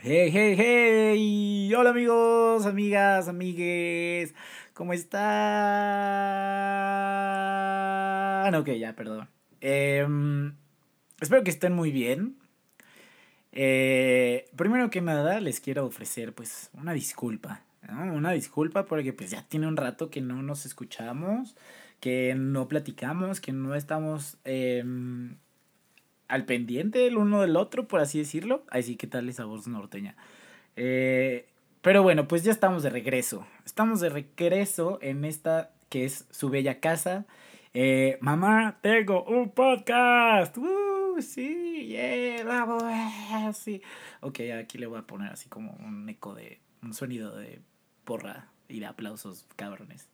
Hey, hey, hey. Hola amigos, amigas, amigues. ¿Cómo están? Ok, ya, perdón. Em, espero que estén muy bien. Eh, primero que nada, les quiero ofrecer pues una disculpa. Una disculpa porque pues ya tiene un rato que no nos escuchamos, que no platicamos, que no estamos... Em, al pendiente el uno del otro, por así decirlo. Así que tal esa voz norteña. Eh, pero bueno, pues ya estamos de regreso. Estamos de regreso en esta que es su bella casa. Eh, mamá, tengo un podcast. Uh, sí, yeah, bravo, eh, sí. Ok, aquí le voy a poner así como un eco de, un sonido de porra y de aplausos, cabrones.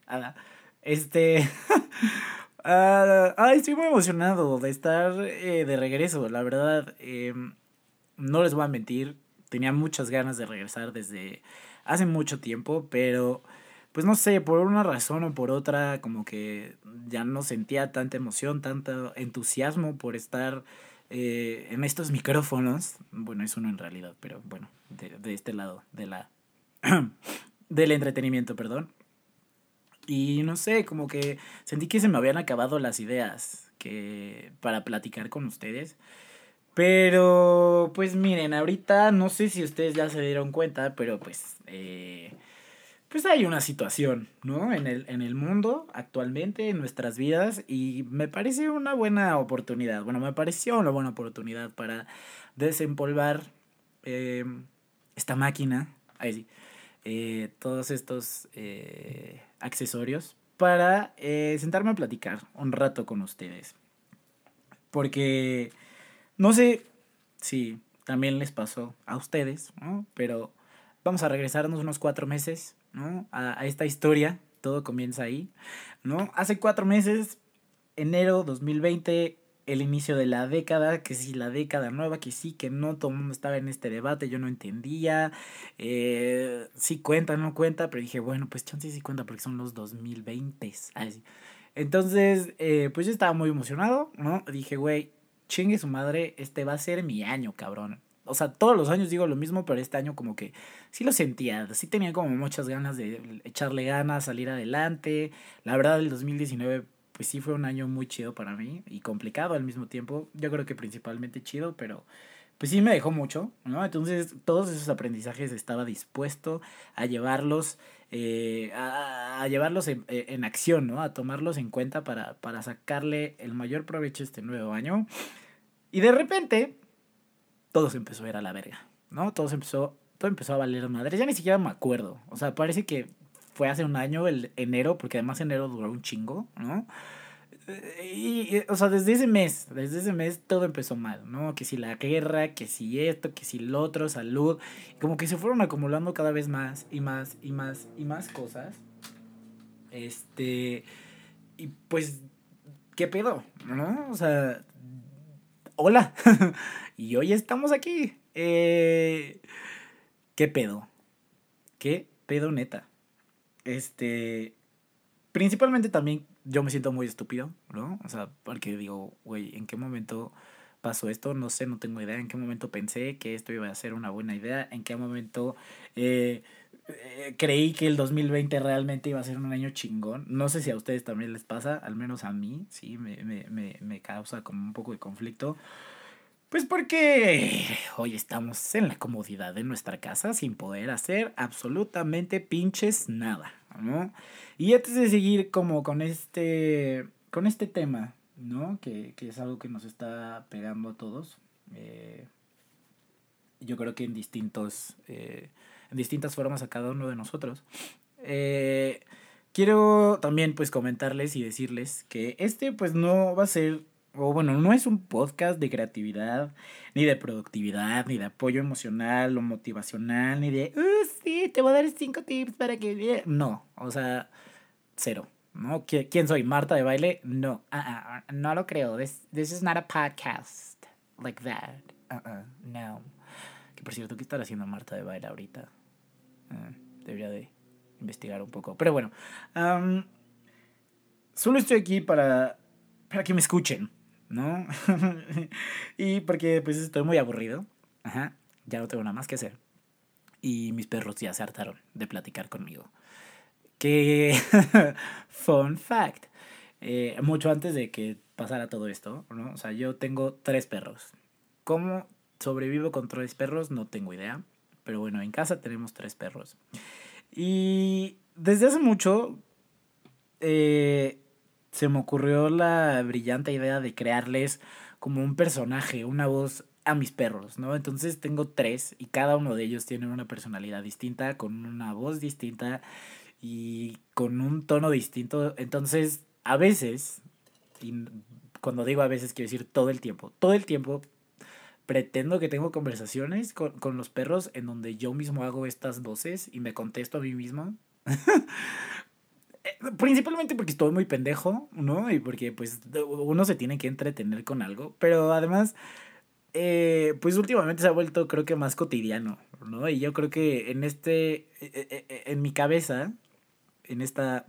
Este, Ah, ay, estoy muy emocionado de estar eh, de regreso, la verdad. Em, no les voy a mentir, tenía muchas ganas de regresar desde hace mucho tiempo, pero pues no sé, por una razón o por otra, como que ya no sentía tanta emoción, tanto entusiasmo por estar eh, en estos micrófonos. Bueno, es uno en realidad, pero bueno, de, de este lado, de la... del entretenimiento, perdón. Y no sé, como que sentí que se me habían acabado las ideas que para platicar con ustedes. Pero, pues miren, ahorita no sé si ustedes ya se dieron cuenta, pero pues, eh, pues hay una situación, ¿no? En el, en el mundo actualmente, en nuestras vidas, y me parece una buena oportunidad, bueno, me pareció una buena oportunidad para desempolvar eh, esta máquina, ahí sí, eh, todos estos eh, accesorios para eh, sentarme a platicar un rato con ustedes. Porque no sé si también les pasó a ustedes, ¿no? Pero vamos a regresarnos unos cuatro meses, ¿no? A, a esta historia. Todo comienza ahí, ¿no? Hace cuatro meses, enero 2020, el inicio de la década, que sí, la década nueva, que sí, que no, todo el mundo estaba en este debate, yo no entendía, eh, sí cuenta, no cuenta, pero dije, bueno, pues chance sí cuenta porque son los 2020. Así. Entonces, eh, pues yo estaba muy emocionado, ¿no? Dije, güey, chingue su madre, este va a ser mi año, cabrón. O sea, todos los años digo lo mismo, pero este año como que sí lo sentía, sí tenía como muchas ganas de echarle ganas, salir adelante. La verdad, el 2019 pues sí fue un año muy chido para mí y complicado al mismo tiempo. Yo creo que principalmente chido, pero pues sí me dejó mucho, ¿no? Entonces todos esos aprendizajes estaba dispuesto a llevarlos, eh, a, llevarlos en, eh, en, acción, ¿no? A tomarlos en cuenta para, para sacarle el mayor provecho a este nuevo año. Y de repente, todo se empezó a ir a la verga, ¿no? Todo se empezó, todo empezó a valer madre. Ya ni siquiera me acuerdo. O sea, parece que fue hace un año, el enero, porque además enero duró un chingo, ¿no? Y, o sea, desde ese mes, desde ese mes todo empezó mal, ¿no? Que si la guerra, que si esto, que si lo otro, salud, como que se fueron acumulando cada vez más y más y más y más cosas. Este, y pues, ¿qué pedo? ¿No? O sea, hola, y hoy estamos aquí. Eh, ¿Qué pedo? ¿Qué pedo neta? Este, principalmente también yo me siento muy estúpido, ¿no? O sea, porque digo, güey, ¿en qué momento pasó esto? No sé, no tengo idea. ¿En qué momento pensé que esto iba a ser una buena idea? ¿En qué momento eh, eh, creí que el 2020 realmente iba a ser un año chingón? No sé si a ustedes también les pasa, al menos a mí, sí, me, me, me, me causa como un poco de conflicto. Pues porque hoy estamos en la comodidad de nuestra casa sin poder hacer absolutamente pinches nada, ¿no? Y antes de seguir como con este, con este tema, ¿no? Que, que es algo que nos está pegando a todos. Eh, yo creo que en distintos, eh, en distintas formas a cada uno de nosotros. Eh, quiero también pues comentarles y decirles que este pues no va a ser o bueno, no es un podcast de creatividad, ni de productividad, ni de apoyo emocional o motivacional, ni de, uh, sí, te voy a dar cinco tips para que... No, o sea, cero. ¿no? ¿Quién soy? ¿Marta de baile? No, uh -uh, no lo creo. This, this is not a podcast like that. Uh no. Que por cierto, ¿qué está haciendo Marta de baile ahorita? Uh, debería de investigar un poco. Pero bueno, solo estoy aquí para, para que me escuchen. ¿No? y porque pues estoy muy aburrido. Ajá, ya no tengo nada más que hacer. y mis perros ya se hartaron de platicar conmigo. Que, fun fact, eh, mucho antes de que pasara todo esto, ¿no? O sea, yo tengo tres perros. ¿Cómo sobrevivo con tres perros? No tengo idea. Pero bueno, en casa tenemos tres perros. Y desde hace mucho eh, se me ocurrió la brillante idea de crearles como un personaje, una voz a mis perros, ¿no? Entonces tengo tres y cada uno de ellos tiene una personalidad distinta, con una voz distinta y con un tono distinto. Entonces, a veces, y cuando digo a veces quiero decir todo el tiempo, todo el tiempo pretendo que tengo conversaciones con, con los perros en donde yo mismo hago estas voces y me contesto a mí mismo. Eh, principalmente porque estoy muy pendejo, ¿no? Y porque pues uno se tiene que entretener con algo, pero además eh, pues últimamente se ha vuelto creo que más cotidiano, ¿no? Y yo creo que en este, eh, en mi cabeza, en esta,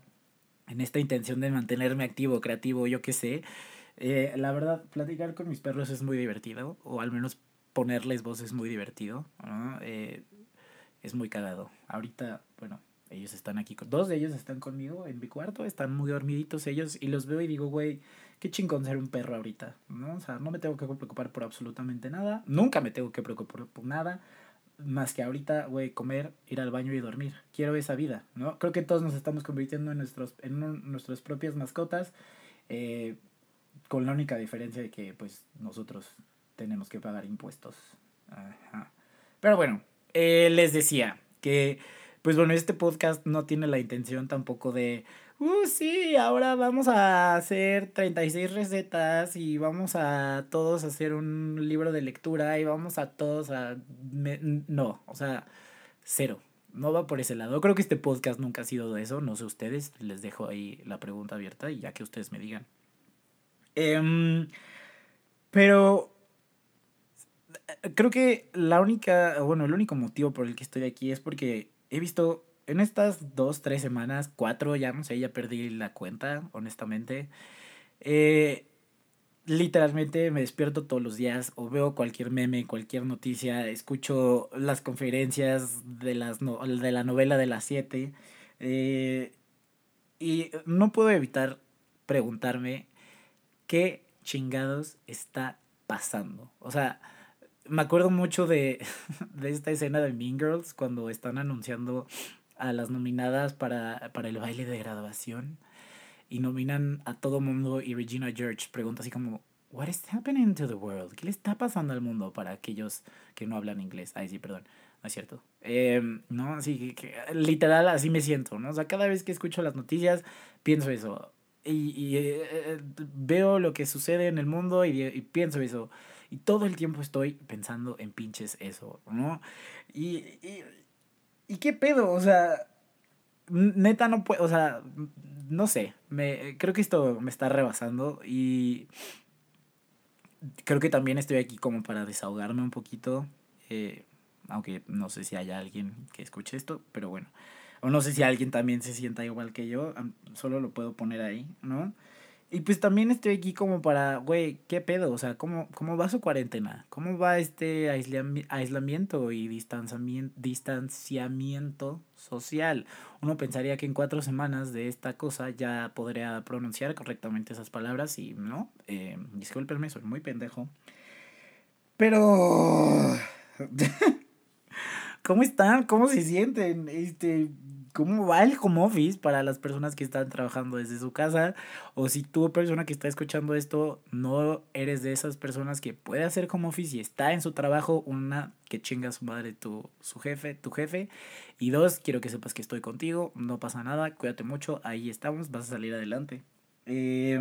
en esta intención de mantenerme activo, creativo, yo qué sé, la verdad, platicar con mis perros es muy divertido, o al menos ponerles voz es muy divertido, ¿no? es muy cagado. Ahorita, bueno, ellos están aquí, dos de ellos están conmigo en mi cuarto, están muy dormiditos ellos, y los veo y digo, güey, qué chingón ser un perro ahorita, ¿no? O sea, no me tengo que preocupar por absolutamente nada, nunca me tengo que preocupar por nada, más que ahorita, güey, comer, ir al baño y dormir. Quiero esa vida, ¿no? Creo que todos nos estamos convirtiendo en, nuestros, en nuestras propias mascotas, eh, con la única diferencia de que, pues, nosotros tenemos que pagar impuestos. Ajá. Pero bueno, eh, les decía que, pues bueno, este podcast no tiene la intención tampoco de uh, sí, ahora vamos a hacer 36 recetas y vamos a todos hacer un libro de lectura y vamos a todos a... no, o sea, cero. No va por ese lado. Creo que este podcast nunca ha sido de eso. No sé ustedes. Les dejo ahí la pregunta abierta y ya que ustedes me digan. Em, pero creo que la única, bueno, el único motivo por el que estoy aquí es porque he visto en estas dos, tres semanas, cuatro, ya no sé, ya perdí la cuenta, honestamente. Eh, literalmente me despierto todos los días o veo cualquier meme, cualquier noticia, escucho las conferencias de, las de la novela de las siete eh, y no puedo evitar preguntarme qué chingados está pasando. O sea, me acuerdo mucho de, de esta escena de Mean Girls cuando están anunciando a las nominadas para, para el baile de graduación y nominan a todo mundo y Regina George pregunta así como, What is happening to the world? ¿Qué le está pasando al mundo para aquellos que no hablan inglés? Ay, sí, perdón, no es cierto. Eh, no, así que, literal así me siento, ¿no? O sea, cada vez que escucho las noticias pienso eso y, y eh, eh, veo lo que sucede en el mundo y, y pienso eso. Y todo el tiempo estoy pensando en pinches eso, ¿no? Y, y, ¿Y qué pedo? O sea, neta no puedo, o sea, no sé, me, creo que esto me está rebasando y creo que también estoy aquí como para desahogarme un poquito, eh, aunque no sé si haya alguien que escuche esto, pero bueno, o no sé si alguien también se sienta igual que yo, solo lo puedo poner ahí, ¿no? Y pues también estoy aquí como para, güey, ¿qué pedo? O sea, ¿cómo, ¿cómo va su cuarentena? ¿Cómo va este aislamiento y distanciamiento, social? Uno pensaría que en cuatro semanas de esta cosa ya podría pronunciar correctamente esas palabras y no. Eh, discúlpenme, soy muy pendejo. Pero... ¿Cómo están? ¿Cómo se sienten? Este, cómo va el home office para las personas que están trabajando desde su casa o si tú persona que está escuchando esto no eres de esas personas que puede hacer home office y está en su trabajo una que chinga su madre tu su jefe tu jefe y dos quiero que sepas que estoy contigo no pasa nada cuídate mucho ahí estamos vas a salir adelante eh,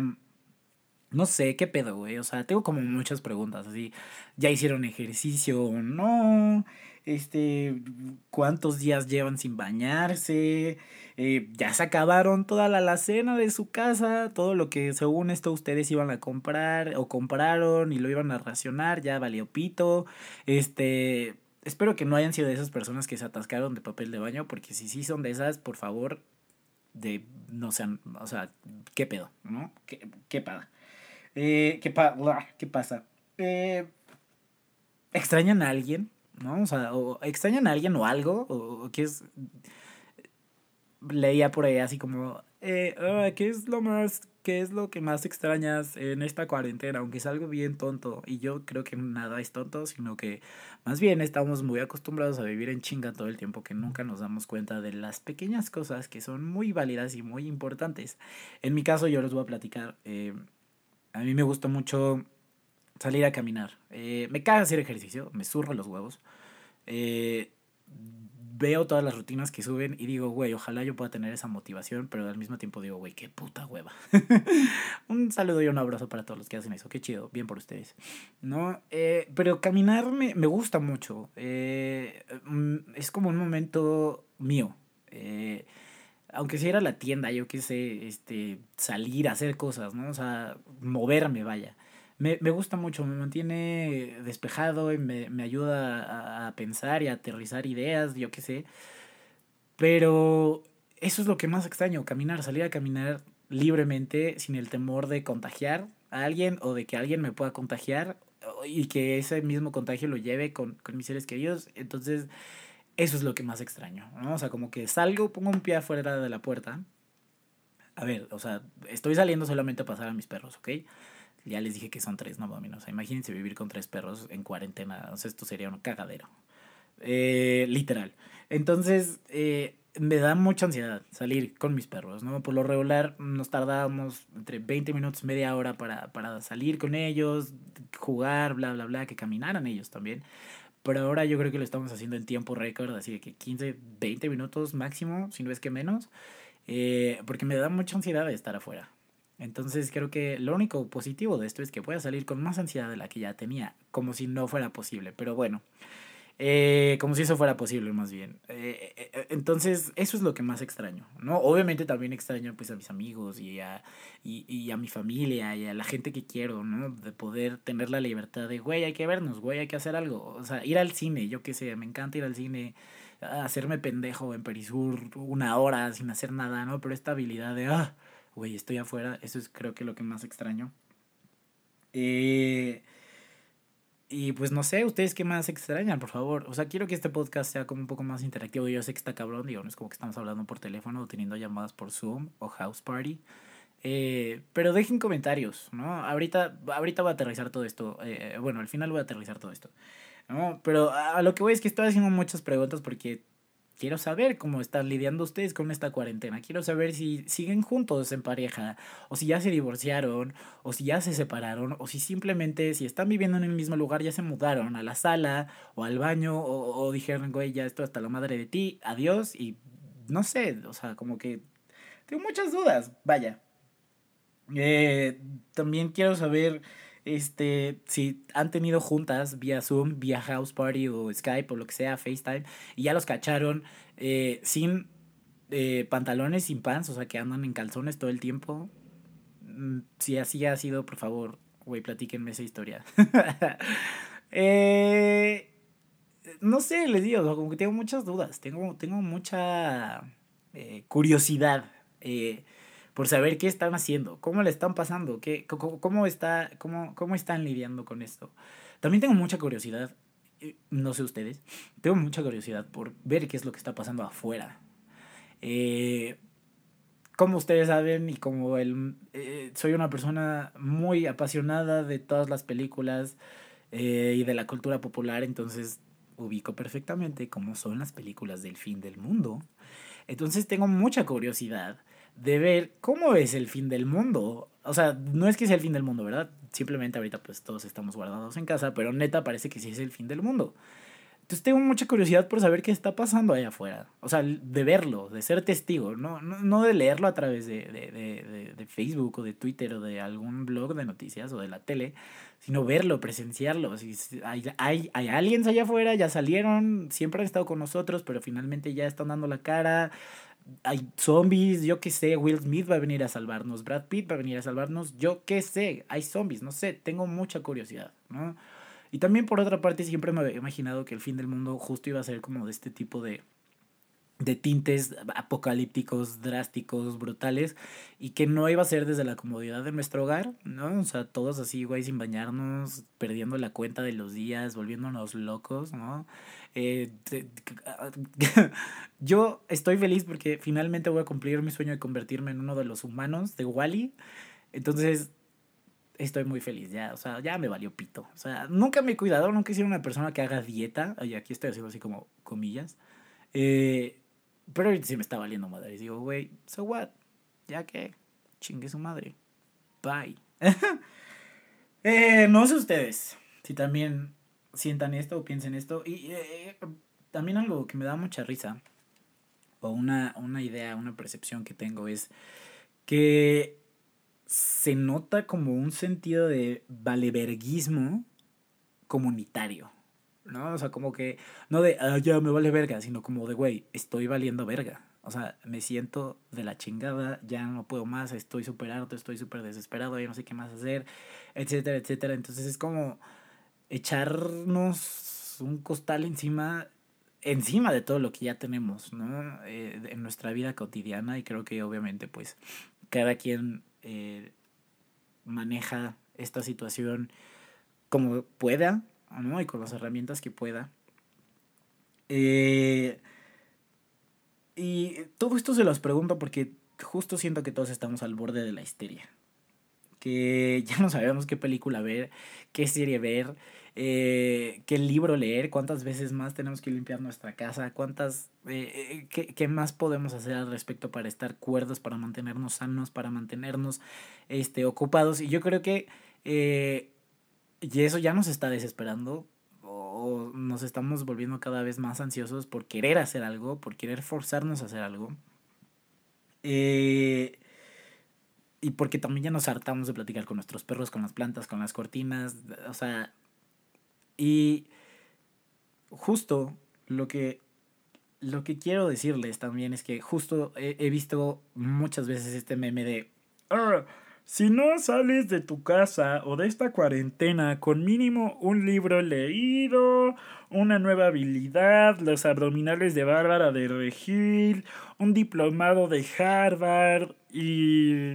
no sé, qué pedo, güey. O sea, tengo como muchas preguntas. Así, ¿ya hicieron ejercicio o no? Este, cuántos días llevan sin bañarse, eh, ya se acabaron toda la alacena de su casa, todo lo que según esto ustedes iban a comprar o compraron y lo iban a racionar, ya valió pito, este, espero que no hayan sido de esas personas que se atascaron de papel de baño, porque si sí son de esas, por favor, de, no sean, o sea, ¿qué pedo? ¿No? ¿Qué, qué pasa? Eh, ¿qué, pa ¿Qué pasa? Eh, ¿Extrañan a alguien? ¿No? O sea, o extrañan a alguien o algo, o, que es... Leía por ahí así como, eh, ah, ¿qué es lo más, qué es lo que más extrañas en esta cuarentena? Aunque es algo bien tonto. Y yo creo que nada es tonto, sino que más bien estamos muy acostumbrados a vivir en chinga todo el tiempo que nunca nos damos cuenta de las pequeñas cosas que son muy válidas y muy importantes. En mi caso yo les voy a platicar. Eh, a mí me gusta mucho salir a caminar. Eh, me caga hacer ejercicio, me zurro los huevos. Eh, veo todas las rutinas que suben y digo, güey, ojalá yo pueda tener esa motivación, pero al mismo tiempo digo, güey, qué puta hueva. un saludo y un abrazo para todos los que hacen eso, qué chido, bien por ustedes. ¿No? Eh, pero caminar me, me gusta mucho. Mm, es como un momento mío. aunque si era la tienda, yo qué sé, este, salir a hacer cosas, ¿no? O sea, moverme, vaya me, me gusta mucho, me mantiene despejado y me, me ayuda a, pensar y a aterrizar ideas, yo qué sé. Pero eso es lo que más extraño, caminar, salir a caminar libremente sin el temor de contagiar a alguien o de que alguien me pueda contagiar y que ese mismo contagio lo lleve con, con mis seres queridos. Entonces, eso es lo que más extraño, ¿no? O sea, como que salgo, pongo un pie afuera de la puerta. A ver, o sea, estoy saliendo solamente a pasar a mis perros, ¿ok? Ya les dije que son tres, no mames. O sea, imagínense vivir con tres perros en cuarentena. O sea, esto sería un cagadero. Eh, literal. Entonces, eh, me da mucha ansiedad salir con mis perros, ¿no? Por lo regular nos tardábamos entre 20 minutos, media hora para, para salir con ellos, jugar, bla, bla, bla, que caminaran ellos también. Pero ahora yo creo que lo estamos haciendo en tiempo récord, así que 15, 20 minutos máximo, si no es que menos, eh, porque me da mucha ansiedad de estar afuera. Entonces creo que lo único positivo de esto es que voy a salir con más ansiedad de la que ya tenía, como si no fuera posible, pero bueno, eh, como si eso fuera posible más bien. Eh, eh, entonces eso es lo que más extraño, ¿no? Obviamente también extraño pues a mis amigos y a, y, y a mi familia y a la gente que quiero, ¿no? De poder tener la libertad de, güey, hay que vernos, güey, hay que hacer algo, o sea, ir al cine, yo qué sé, me encanta ir al cine hacerme pendejo en Perisur una hora sin hacer nada, ¿no? Pero esta habilidad de, ah, güey, estoy afuera, eso es creo que lo que más extraño. Eh, y pues no sé, ustedes qué más extrañan, por favor. O sea, quiero que este podcast sea como un poco más interactivo. Yo sé que está cabrón, digo, no es como que estamos hablando por teléfono o teniendo llamadas por Zoom o House Party. Eh, pero dejen comentarios, ¿no? Ahorita, ahorita voy a aterrizar todo esto. Eh, bueno, al final voy a aterrizar todo esto. ¿no? Pero a lo que voy es que estoy haciendo muchas preguntas porque quiero saber cómo están lidiando ustedes con esta cuarentena. Quiero saber si siguen juntos en pareja, o si ya se divorciaron, o si ya se separaron, o si simplemente, si están viviendo en el mismo lugar, ya se mudaron a la sala o al baño, o, dijeron, güey, ya esto hasta la madre de ti, adiós, y no sé, o sea, como que tengo muchas dudas, vaya. Eh, también quiero saber este, si han tenido juntas vía Zoom, vía House Party o Skype o lo que sea, FaceTime, y ya los cacharon eh, sin eh, pantalones, sin pants, o sea, que andan en calzones todo el tiempo. Mm, si así ha sido, por favor, güey, platíquenme esa historia. eh, no sé, les digo, como que tengo muchas dudas, tengo, tengo mucha curiosidad. Por saber qué están haciendo, cómo le están pasando, qué, cómo, está, cómo, cómo están lidiando con esto. También tengo mucha curiosidad, eh, no sé ustedes, tengo mucha curiosidad por ver qué es lo que está pasando afuera. Eh, como ustedes saben y como el, eh, soy una persona muy apasionada de todas las películas y de la cultura popular, entonces ubico perfectamente cómo son las películas del fin del mundo. Entonces tengo mucha curiosidad de ver cómo es el fin del mundo. O sea, no es que sea el fin del mundo, ¿verdad? Simplemente ahorita pues todos estamos guardados en casa, pero neta parece que sí es el fin del mundo. Entonces tengo mucha curiosidad por saber qué está pasando allá afuera. O sea, de verlo, de ser testigo, no, no, no de leerlo a través de, de, de, de, Facebook o de Twitter o de algún blog de noticias o de la tele, sino verlo, presenciarlo. Si hay, hay, hay aliens allá afuera, ya salieron, siempre han estado con nosotros, pero finalmente ya están dando la cara hay zombies, yo qué sé, Will Smith va a venir a salvarnos, Brad Pitt va a venir a salvarnos, yo qué sé, hay zombies, no sé, tengo mucha curiosidad, ¿no? Y también por otra parte siempre me había imaginado que el fin del mundo justo iba a ser como de este tipo de, de tintes apocalípticos, drásticos, brutales, y que no iba a ser desde la comodidad de nuestro hogar, ¿no? O sea, todos así, güey, sin bañarnos, perdiendo la cuenta de los días, volviéndonos locos, ¿no? Eh, yo estoy feliz porque finalmente voy a cumplir mi sueño de convertirme en uno de los humanos de Wally. Entonces, estoy muy feliz ya, o sea, ya me valió pito. O sea, nunca me he cuidado, nunca he sido una persona que haga dieta. Y aquí estoy haciendo así como comillas. Eh, pero sí me está valiendo madre. Y digo, güey, so what? Ya que chingue su madre. Bye. eh, no sé ustedes si también sientan esto o piensen esto. Y eh, también algo que me da mucha risa, o una, una idea, una percepción que tengo es que se nota como un sentido de valeverguismo comunitario. ¿No? O sea, como que, no de, ah, ya me vale verga, sino como de, güey, estoy valiendo verga. O sea, me siento de la chingada, ya no puedo más, estoy súper harto, estoy súper desesperado, ya no sé qué más hacer, etcétera, etcétera. Entonces es como echarnos un costal encima, encima de todo lo que ya tenemos, ¿no? Eh, en nuestra vida cotidiana y creo que obviamente pues cada quien eh, maneja esta situación como pueda, ¿no? Y con las herramientas que pueda. Eh, y todo esto se los pregunto porque justo siento que todos estamos al borde de la histeria. Que ya no sabemos qué película ver, qué serie ver, eh, qué libro leer, cuántas veces más tenemos que limpiar nuestra casa, cuántas, eh, qué, qué, más podemos hacer al respecto para estar cuerdos, para mantenernos sanos, para mantenernos este, ocupados. Y yo creo que y eso ya nos está desesperando o nos estamos volviendo cada vez más ansiosos por querer hacer algo, por querer forzarnos a hacer algo. Eh, y porque también ya nos hartamos de platicar con nuestros perros, con las plantas, con las cortinas, o sea, y justo lo que lo que quiero decirles también es que justo he, he visto muchas veces este meme de si no sales de tu casa o de esta cuarentena con mínimo un libro leído, una nueva habilidad, los abdominales de Bárbara de Regil, un diplomado de Harvard y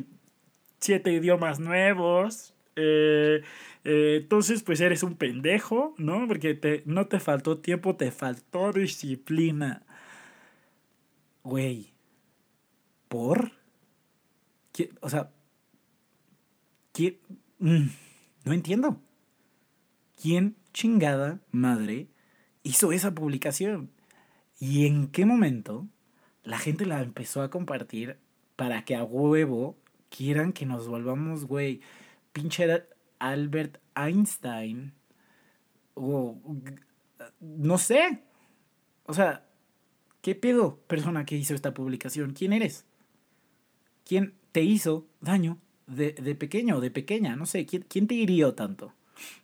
siete idiomas nuevos, eh, eh, entonces pues eres un pendejo, ¿no? Porque te, no te faltó tiempo, te faltó disciplina. Güey, ¿por? ¿Qué? O sea, Mm, no entiendo. ¿Quién chingada madre hizo esa publicación? ¿Y en qué momento la gente la empezó a compartir para que a huevo quieran que nos volvamos, güey, pinche Albert Einstein? O no sé. O sea, ¿qué pedo, persona que hizo esta publicación? ¿Quién eres? ¿Quién te hizo daño de, de pequeño o de pequeña, no sé, ¿quién, quién te hirió tanto?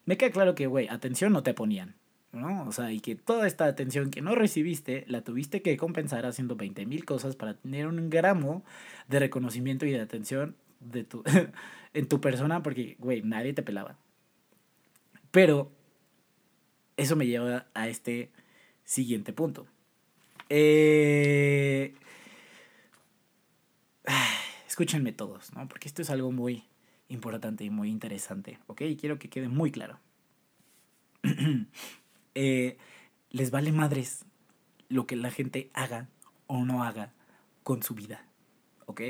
Me queda claro que, güey, atención no te ponían, ¿no? O sea, y que toda esta atención que no recibiste la tuviste que compensar haciendo 20 mil cosas para tener un gramo de reconocimiento y de atención de tu, en tu persona porque, güey, nadie te pelaba. Pero eso me lleva a este siguiente punto. Eh escúchenme todos, ¿no? Porque esto es algo muy importante y muy interesante, ¿ok? Y quiero que quede muy claro. Eh, les vale madres lo que la gente haga o no haga con su vida, ¿ok?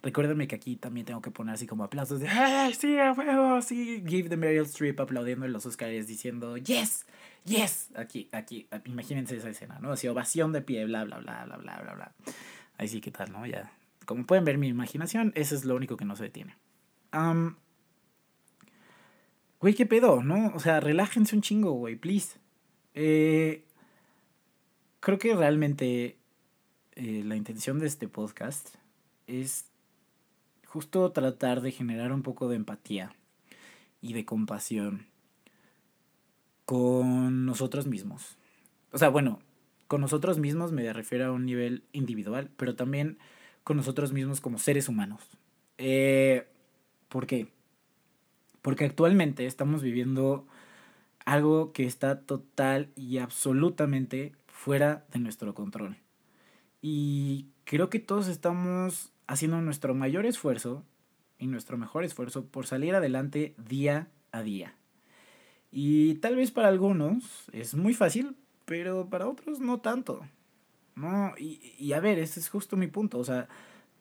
Recuérdenme que aquí también tengo que poner así como aplausos de ¡Hey, sí, a huevo! Sí, give the Meryl Streep aplaudiendo en los Oscars diciendo ¡Yes! ¡Yes! Aquí, aquí, imagínense esa escena, ¿no? Así ovación de pie, bla, bla, bla, bla, bla, bla, bla. Ahí sí, ¿qué tal, no? Ya como pueden ver mi imaginación, eso es lo único que no se detiene. güey, ¿qué pedo? ¿No? O sea, relájense un chingo, güey, please. Eh, creo que realmente eh, la intención de este podcast es justo tratar de generar un poco de empatía y de compasión con nosotros mismos. O sea, bueno, con nosotros mismos me refiero a un nivel individual, pero también con nosotros mismos como seres humanos. Eh, ¿Por qué? Porque actualmente estamos viviendo algo que está total y absolutamente fuera de nuestro control. Y creo que todos estamos haciendo nuestro mayor esfuerzo y nuestro mejor esfuerzo por salir adelante día a día. Y tal vez para algunos es muy fácil, pero para otros no tanto. No, y, y a ver, ese es justo mi punto. O sea,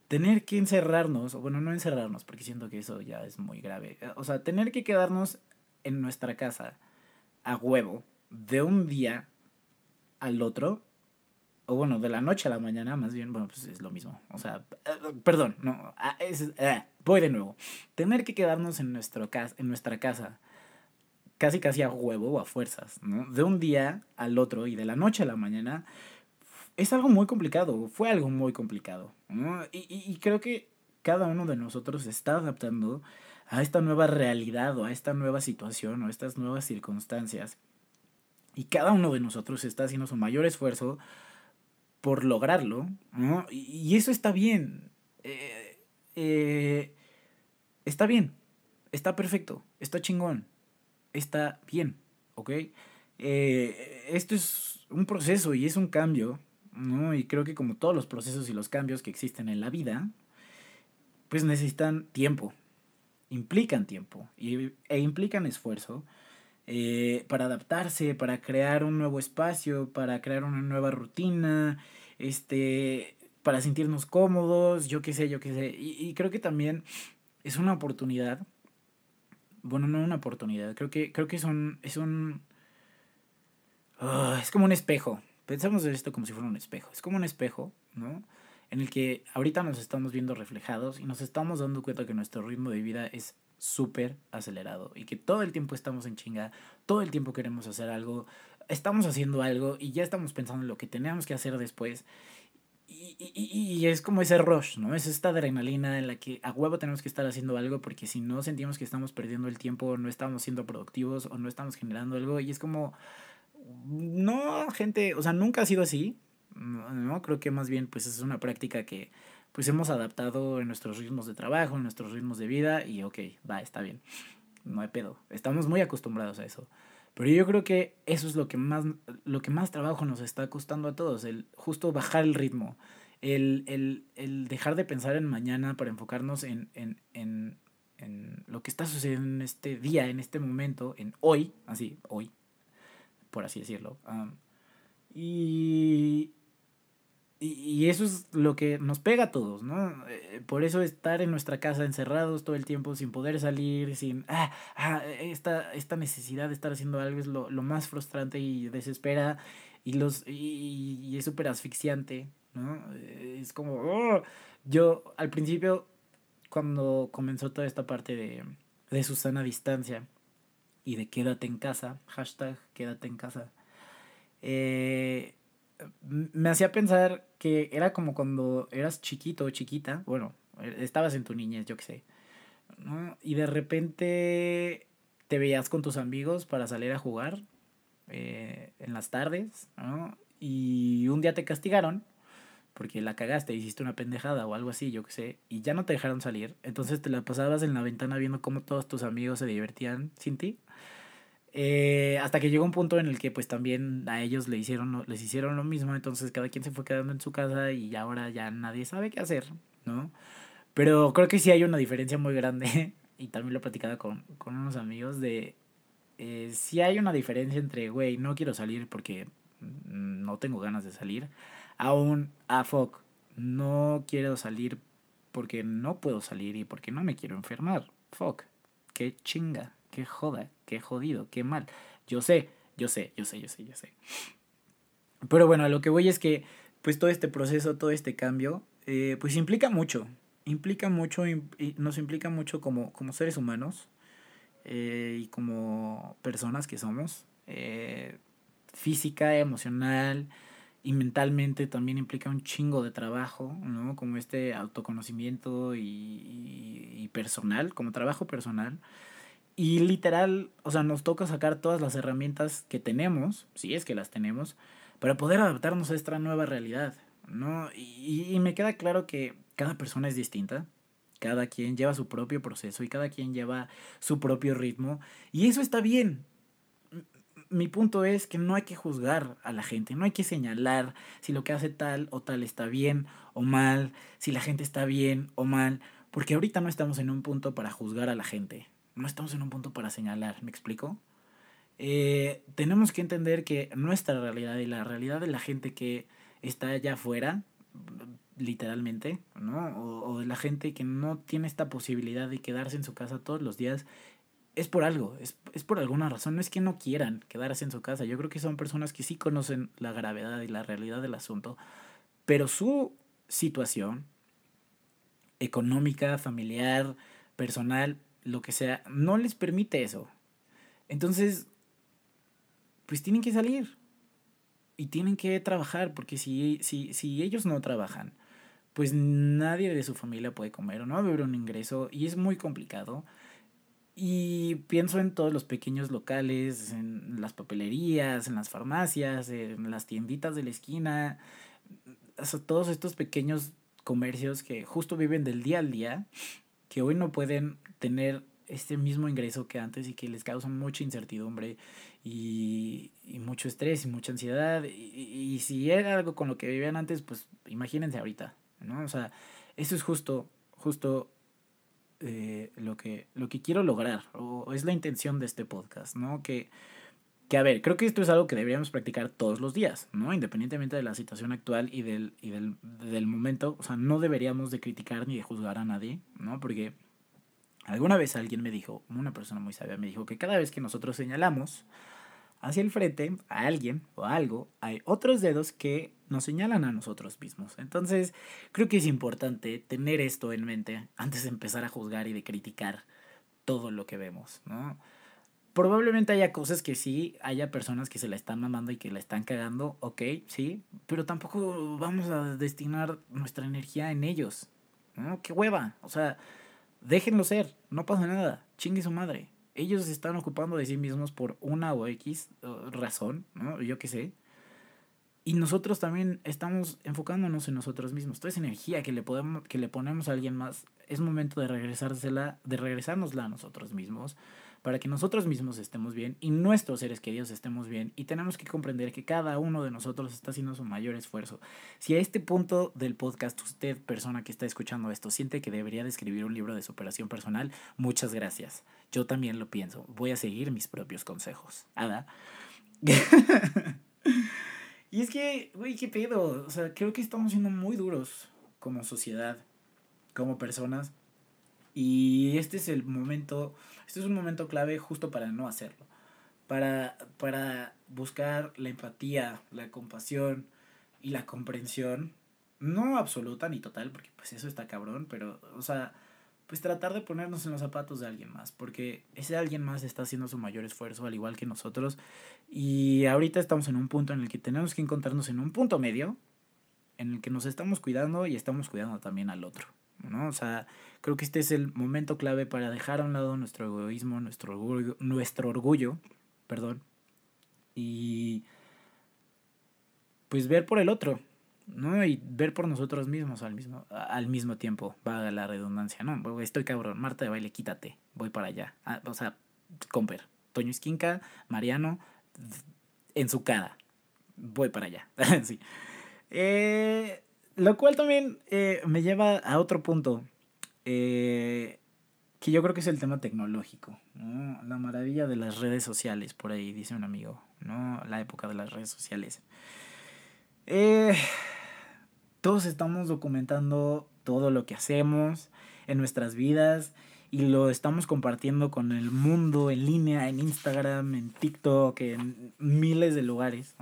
tener que encerrarnos, o bueno, no encerrarnos, porque siento que eso ya es muy grave. O sea, tener que quedarnos en nuestra casa a huevo de un día al otro, o bueno, de la noche a la mañana, más bien, bueno, pues es lo mismo. O sea, eh, perdón, no, ah, es, eh, voy de nuevo. Tener que quedarnos en, nuestro en nuestra casa casi casi a huevo o a fuerzas, ¿no? De un día al otro y de la noche a la mañana es algo muy complicado, fue algo muy complicado. Y, y, creo que cada uno de nosotros está adaptando a esta nueva realidad o a esta nueva situación o a estas nuevas circunstancias. Y cada uno de nosotros está haciendo su mayor esfuerzo por lograrlo. Y, eso está bien. Eh, eh, está bien. Está perfecto. Está chingón está bien, ¿ok? Eh, esto es un proceso y es un cambio, ¿no? Y creo que como todos los procesos y los cambios que existen en la vida, pues necesitan tiempo, implican tiempo y, e implican esfuerzo eh, para adaptarse, para crear un nuevo espacio, para crear una nueva rutina, este, para sentirnos cómodos, yo qué sé, yo qué sé. Y, y creo que también es una oportunidad bueno, no una oportunidad, creo que, creo que es un, es un, ah, es como un espejo, pensamos en esto como si fuera un espejo, es como un espejo, ¿no? En el que ahorita nos estamos viendo reflejados y nos estamos dando cuenta que nuestro ritmo de vida es súper acelerado y que todo el tiempo estamos en chinga, todo el tiempo queremos hacer algo, estamos haciendo algo y ya estamos pensando en lo que tenemos que hacer después y, y, y, es como ese rush, ¿no? Es esta adrenalina en la que a huevo tenemos que estar haciendo algo porque si no sentimos que estamos perdiendo el tiempo, no estamos siendo productivos o no estamos generando algo. Y es como, no, gente, o sea, nunca ha sido así, ¿no? Creo que más bien pues es una práctica que pues hemos adaptado en nuestros ritmos de trabajo, en nuestros ritmos de vida y ok, va, está bien, no hay pedo. Estamos muy acostumbrados a eso. Pero yo creo que eso es lo que más, lo que más trabajo nos está costando a todos, el justo bajar el ritmo, el, el, el dejar de pensar en mañana para enfocarnos en, en, en, en, lo que está sucediendo en este día, en este momento, en hoy, así, hoy, por así decirlo. y, y, eso es lo que nos pega a todos, ¿no? Eh, por eso estar en nuestra casa encerrados todo el tiempo sin poder salir, sin... Ah, ah, esta, esta necesidad de estar haciendo algo es lo, lo más frustrante y desespera y, los, y, y es súper asfixiante, ¿no? Eh, es como... Oh, yo al principio, cuando comenzó toda esta parte de, de Susana Distancia y de quédate en casa, hashtag quédate en casa, eh, me hacía pensar que era como cuando eras chiquito o chiquita, bueno, estabas en tu niñez, yo qué sé, ¿no? Y de repente te veías con tus amigos para salir a jugar eh, en las tardes, ¿no? Y un día te castigaron porque la cagaste, hiciste una pendejada o algo así, yo qué sé, y ya no te dejaron salir. Entonces te la pasabas en la ventana viendo cómo todos tus amigos se divertían sin ti. Eh, hasta que llegó un punto en el que pues también a ellos le hicieron, les hicieron lo mismo, entonces cada quien se fue quedando en su casa y ahora ya nadie sabe qué hacer, ¿no? Pero creo que sí hay una diferencia muy grande, y también lo he platicado con, con unos amigos, de eh, si hay una diferencia entre, güey, no quiero salir porque no tengo ganas de salir, aún, a ah, fuck, no quiero salir porque no puedo salir y porque no me quiero enfermar, fuck, qué chinga qué joda, qué jodido, qué mal. Yo sé, yo sé, yo sé, yo sé, yo sé. Pero bueno, a lo que voy es que pues todo este proceso, todo este cambio, eh, pues implica mucho, implica mucho, y nos implica mucho como, como seres humanos eh, y como personas que somos, eh, física, emocional y mentalmente también implica un chingo de trabajo, ¿no? Como este autoconocimiento y, y personal, como trabajo personal. Y literal, o sea, nos toca sacar todas las herramientas que tenemos, si es que las tenemos, para poder adaptarnos a esta nueva realidad, ¿no? Y, y me queda claro que cada persona es distinta, cada quien lleva su propio proceso y cada quien lleva su propio ritmo, y eso está bien. Mi punto es que no hay que juzgar a la gente, no hay que señalar si lo que hace tal o tal está bien o mal, si la gente está bien o mal, porque ahorita no estamos en un punto para juzgar a la gente, no estamos en un punto para señalar, ¿me explico? Eh, tenemos que entender que nuestra realidad y la realidad de la gente que está allá afuera, literalmente, ¿no? O, o de la gente que no tiene esta posibilidad de quedarse en su casa todos los días, es por algo, es, es, por alguna razón. No es que no quieran quedarse en su casa. Yo creo que son personas que sí conocen la gravedad y la realidad del asunto, pero su situación económica, familiar, personal, lo que sea, no les permite eso. Entonces, pues tienen que salir y tienen que trabajar, porque si, si, si ellos no trabajan, pues nadie de su familia puede comer o no va a haber un ingreso y es muy complicado. Y pienso en todos los pequeños locales, en las papelerías, en las farmacias, en las tienditas de la esquina, todos estos pequeños comercios que justo viven del día al día, que hoy no pueden tener este mismo ingreso que antes y que les causan mucha incertidumbre y, y mucho estrés y mucha ansiedad. Y, y, si era algo con lo que vivían antes, pues imagínense ahorita, ¿no? O sea, eso es justo, justo eh, lo, que, lo que quiero lograr, o es la intención de este podcast, ¿no? Que, que, a ver, creo que esto es algo que deberíamos practicar todos los días, ¿no? Independientemente de la situación actual y del, y del, del momento, o sea, no deberíamos de criticar ni de juzgar a nadie, ¿no? Porque alguna vez alguien me dijo, una persona muy sabia me dijo que cada vez que nosotros señalamos hacia el frente a alguien o algo, hay otros dedos que nos señalan a nosotros mismos. Entonces, creo que es importante tener esto en mente antes de empezar a juzgar y de criticar todo lo que vemos, ¿no? Probablemente haya cosas que sí, haya personas que se la están mamando y que la están cagando, ok, sí, pero tampoco vamos a destinar nuestra energía en ellos, ¿no? ¡Qué hueva! O sea, déjenlo ser, no pasa nada, chingue su madre. Ellos se están ocupando de sí mismos por una o X uh, razón, ¿no? Yo qué sé. Y nosotros también estamos enfocándonos en nosotros mismos. Toda esa energía que le, podemos, que le ponemos a alguien más, es momento de regresársela, de regresárnosla a nosotros mismos, para que nosotros mismos estemos bien y nuestros seres queridos estemos bien. Y tenemos que comprender que cada uno de nosotros está haciendo su mayor esfuerzo. Si a este punto del podcast usted, persona que está escuchando esto, siente que debería de escribir un libro de superación personal, muchas gracias. Yo también lo pienso. Voy a seguir mis propios consejos. Ada. Y es que, güey, qué pedo. O sea, creo que estamos siendo muy duros como sociedad, como personas. Y este es el momento, este es un momento clave justo para no hacerlo. Para, para buscar la empatía, la compasión y la comprensión. No absoluta ni total, porque pues eso está cabrón, pero, o sea, pues tratar de ponernos en los zapatos de alguien más, porque ese alguien más está haciendo su mayor esfuerzo, al igual que nosotros, y ahorita estamos en un punto en el que tenemos que encontrarnos en un punto medio, en el que nos estamos cuidando y estamos cuidando también al otro, ¿no? O sea, creo que este es el momento clave para dejar a un lado nuestro egoísmo, nuestro orgullo, nuestro orgullo, perdón, y pues ver por el otro, ¿no? Y ver por nosotros mismos al mismo, al mismo tiempo, vaga la redundancia, ¿no? Estoy cabrón, Marta de baile, quítate, voy para allá. Ah, o sea, Comper, Toño Esquinca, Mariano, en su cara, voy para allá. sí. Eh, lo cual también eh, me lleva a otro punto, eh, que yo creo que es el tema tecnológico, ¿no? La maravilla de las redes sociales, por ahí dice un amigo, ¿no? La época de las redes sociales. Eh, todos estamos documentando todo lo que hacemos en nuestras vidas y lo estamos compartiendo con el mundo en línea, en Instagram, en TikTok, en miles de lugares.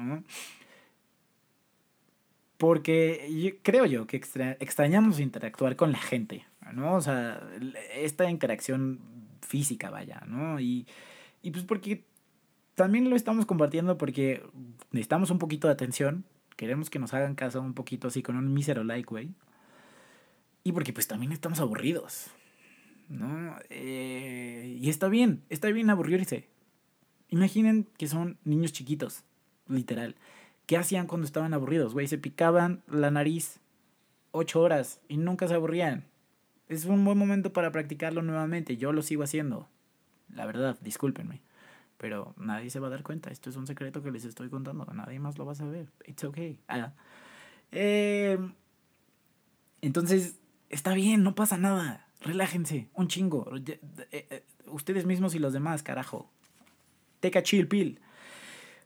Porque creo yo que extrañamos interactuar con la gente, ¿no? O sea, esta interacción física, vaya, ¿no? Y, y pues porque también lo estamos compartiendo porque necesitamos un poquito de atención, Queremos que nos hagan caso un poquito así con un mísero like, güey. Y porque pues también estamos aburridos. ¿No? Eh, y está bien, está bien aburrirse. Imaginen que son niños chiquitos, literal. ¿Qué hacían cuando estaban aburridos, güey? Se picaban la nariz ocho horas y nunca se aburrían. Es un buen momento para practicarlo nuevamente. Yo lo sigo haciendo. La verdad, discúlpenme. Pero nadie se va a dar cuenta. Esto es un secreto que les estoy contando. Nadie más lo va a saber. It's okay. Ah. Em, entonces, está bien, no pasa nada. Relájense, un chingo. Eh, eh, ustedes mismos y los demás, carajo. Teca chill pill.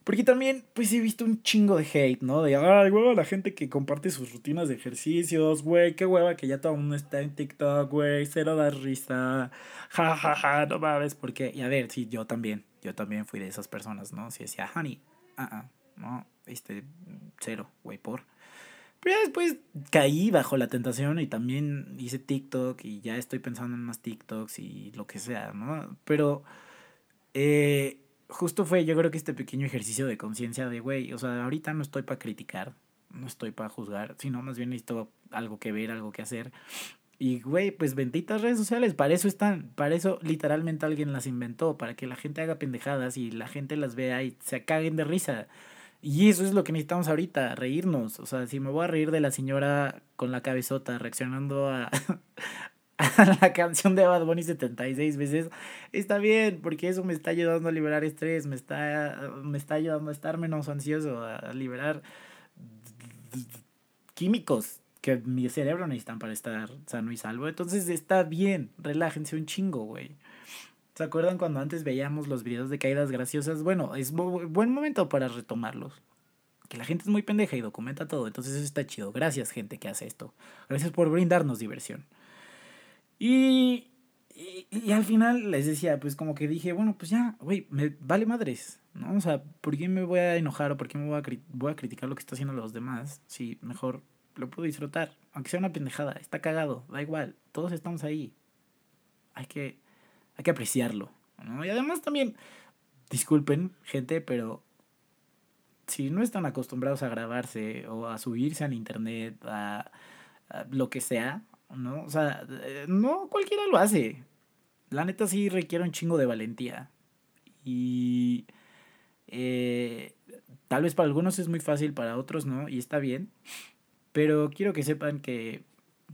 Porque también, pues he visto un chingo de hate, ¿no? De, ay, la gente que comparte sus rutinas de ejercicios, güey, qué hueva que ya todo el mundo está en TikTok, güey, cero da risa, ja, ja, ja, no mames, ¿por qué? Y a ver, sí, yo también, yo también fui de esas personas, ¿no? Si decía, honey, ah, uh no, este, cero, güey, por. Pero después caí bajo la tentación y también hice TikTok y ya estoy pensando en más TikToks y lo que sea, ¿no? Pero, eh justo fue, yo creo que este pequeño ejercicio de conciencia de, güey, o sea, ahorita no estoy para criticar, no estoy para juzgar, sino más bien necesito algo que ver, algo que hacer. Y, güey, pues benditas redes sociales, para eso están, para eso literalmente alguien las inventó, para que la gente haga pendejadas y la gente las vea y se caguen de risa. Y eso es lo que necesitamos ahorita, reírnos. O sea, si me voy a reír de la señora con la cabezota reaccionando a, la canción de Bad Bunny 76 veces, está bien, porque eso me está ayudando a liberar estrés, me está, me está ayudando a estar menos ansioso, a liberar químicos que mi cerebro necesitan para estar sano y salvo. Entonces está bien, relájense un chingo, güey. ¿Se acuerdan cuando antes veíamos los videos de caídas graciosas? Bueno, es buen momento para retomarlos. Que la gente es muy pendeja y documenta todo, entonces eso está chido. Gracias, gente que hace esto. Gracias por brindarnos diversión. Y, y, al final les decía, pues como que dije, bueno, pues ya, güey, me vale madres, ¿no? O sea, ¿por qué me voy a enojar o por qué me voy a, voy a criticar lo que está haciendo los demás? Si mejor lo puedo disfrutar, aunque sea una pendejada, está cagado, da igual, todos estamos ahí. Hay que, hay que apreciarlo, ¿no? Y además también, disculpen, gente, pero si no están acostumbrados a grabarse o a subirse al internet, a lo que sea, ¿no? O sea, eh, no cualquiera lo hace. La neta sí requiere un chingo de valentía. Y eh, tal vez para algunos es muy fácil, para otros no, y está bien. Pero quiero que sepan que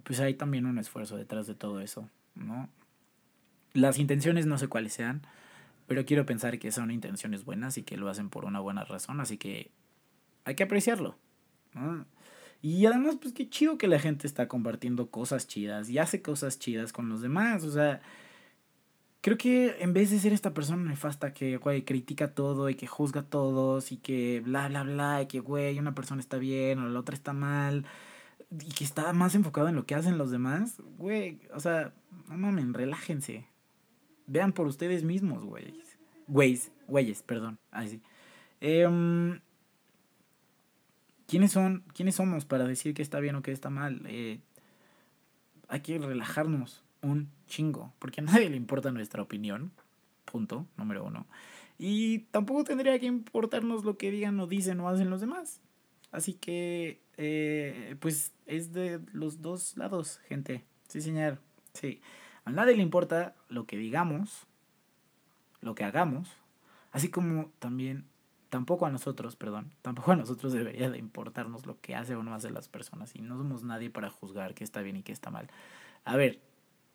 pues hay también un esfuerzo detrás de todo eso, ¿no? Las intenciones no sé cuáles sean, pero quiero pensar que son intenciones buenas y que lo hacen por una buena razón, así que hay que apreciarlo, ¿no? Y además, pues qué chido que la gente está compartiendo cosas chidas y hace cosas chidas con los demás. O sea, creo que en vez de ser esta persona nefasta que, güey, critica todo y que juzga a todos y que bla, bla, bla, y que, güey, una persona está bien o la otra está mal y que está más enfocado en lo que hacen los demás, güey, o sea, no mamen, relájense. Vean por ustedes mismos, güey. Güeyes, güeyes, perdón. Así. sí. Eh, ¿quiénes son, quiénes somos para decir que está bien o que está mal? Eh, hay que relajarnos un chingo, porque a nadie le importa nuestra opinión, punto, número uno. Y tampoco tendría que importarnos lo que digan o dicen o hacen los demás. Así que, eh, pues es de los dos lados, gente. Sí, señor. Sí. A nadie le importa lo que digamos, lo que hagamos, así como también tampoco a nosotros, perdón, tampoco a nosotros debería de importarnos lo que hace o no hace las personas y no somos nadie para juzgar qué está bien y qué está mal. A ver,